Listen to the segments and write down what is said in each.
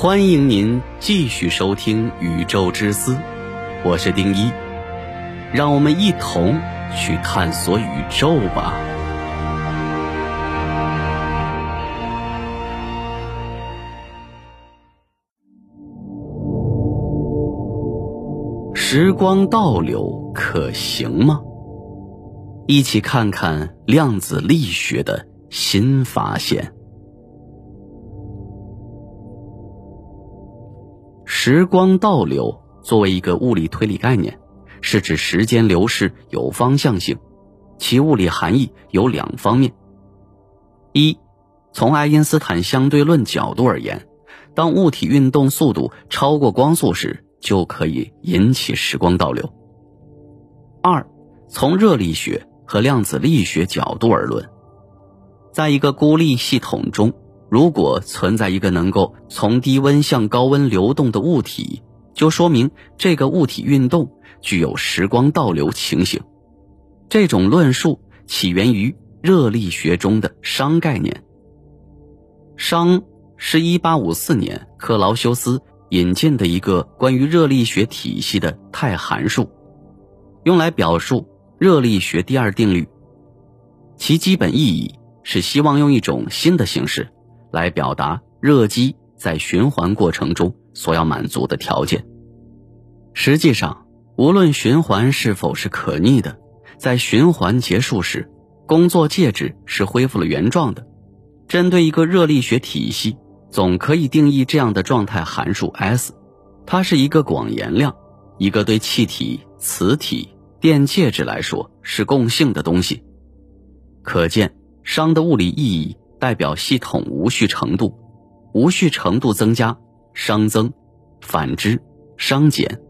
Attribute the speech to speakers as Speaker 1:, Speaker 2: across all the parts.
Speaker 1: 欢迎您继续收听《宇宙之思》，我是丁一，让我们一同去探索宇宙吧。时光倒流可行吗？一起看看量子力学的新发现。时光倒流作为一个物理推理概念，是指时间流逝有方向性，其物理含义有两方面：一，从爱因斯坦相对论角度而言，当物体运动速度超过光速时，就可以引起时光倒流；二，从热力学。和量子力学角度而论，在一个孤立系统中，如果存在一个能够从低温向高温流动的物体，就说明这个物体运动具有时光倒流情形。这种论述起源于热力学中的熵概念。熵是一八五四年克劳修斯引进的一个关于热力学体系的态函数，用来表述。热力学第二定律，其基本意义是希望用一种新的形式来表达热机在循环过程中所要满足的条件。实际上，无论循环是否是可逆的，在循环结束时，工作介质是恢复了原状的。针对一个热力学体系，总可以定义这样的状态函数 S，它是一个广延量，一个对气体、磁体。电介质来说是共性的东西，可见熵的物理意义代表系统无序程度，无序程度增加，熵增；反之，熵减。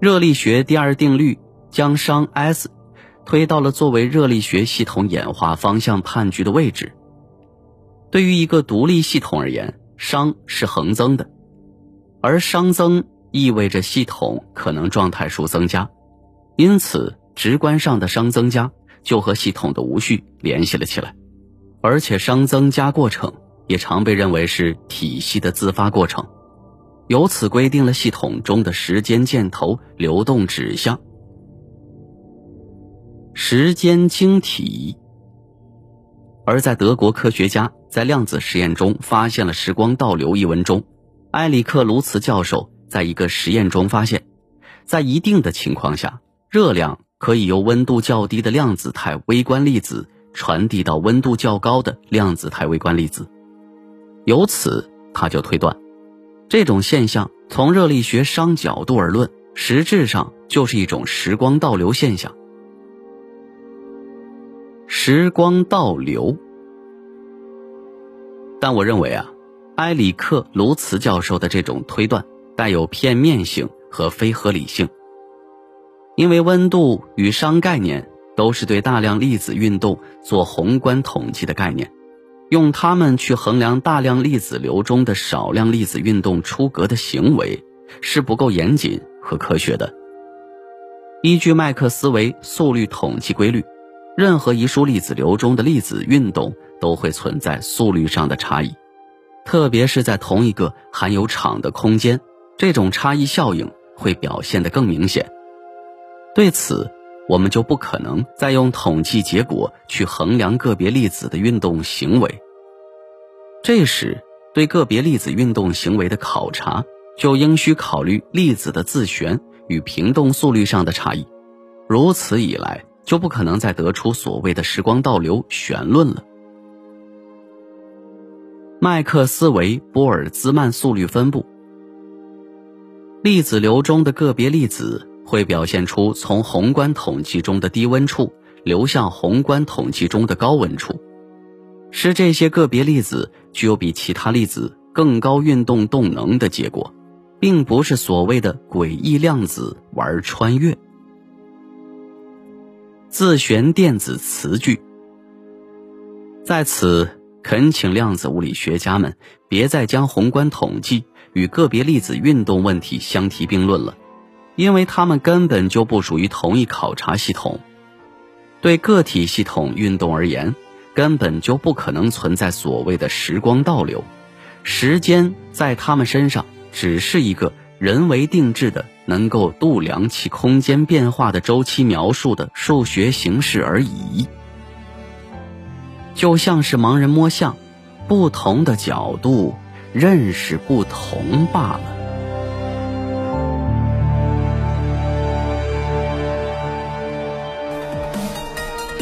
Speaker 1: 热力学第二定律将熵 S 推到了作为热力学系统演化方向判据的位置。对于一个独立系统而言，熵是恒增的，而熵增。意味着系统可能状态数增加，因此直观上的熵增加就和系统的无序联系了起来，而且熵增加过程也常被认为是体系的自发过程，由此规定了系统中的时间箭头流动指向。时间晶体，而在德国科学家在量子实验中发现了时光倒流一文中，埃里克卢茨教授。在一个实验中发现，在一定的情况下，热量可以由温度较低的量子态微观粒子传递到温度较高的量子态微观粒子。由此，他就推断，这种现象从热力学熵角度而论，实质上就是一种时光倒流现象。时光倒流，但我认为啊，埃里克卢茨教授的这种推断。带有片面性和非合理性，因为温度与熵概念都是对大量粒子运动做宏观统计的概念，用它们去衡量大量粒子流中的少量粒子运动出格的行为是不够严谨和科学的。依据麦克斯韦速率统计规律，任何一束粒子流中的粒子运动都会存在速率上的差异，特别是在同一个含有场的空间。这种差异效应会表现得更明显。对此，我们就不可能再用统计结果去衡量个别粒子的运动行为。这时，对个别粒子运动行为的考察，就应需考虑粒子的自旋与平动速率上的差异。如此一来，就不可能再得出所谓的时光倒流旋论了。麦克斯韦波尔兹曼速率分布。粒子流中的个别粒子会表现出从宏观统计中的低温处流向宏观统计中的高温处，是这些个别粒子具有比其他粒子更高运动动能的结果，并不是所谓的诡异量子玩穿越。自旋电子磁矩，在此恳请量子物理学家们别再将宏观统计。与个别粒子运动问题相提并论了，因为他们根本就不属于同一考察系统。对个体系统运动而言，根本就不可能存在所谓的时光倒流。时间在他们身上只是一个人为定制的、能够度量其空间变化的周期描述的数学形式而已。就像是盲人摸象，不同的角度认识不同罢了。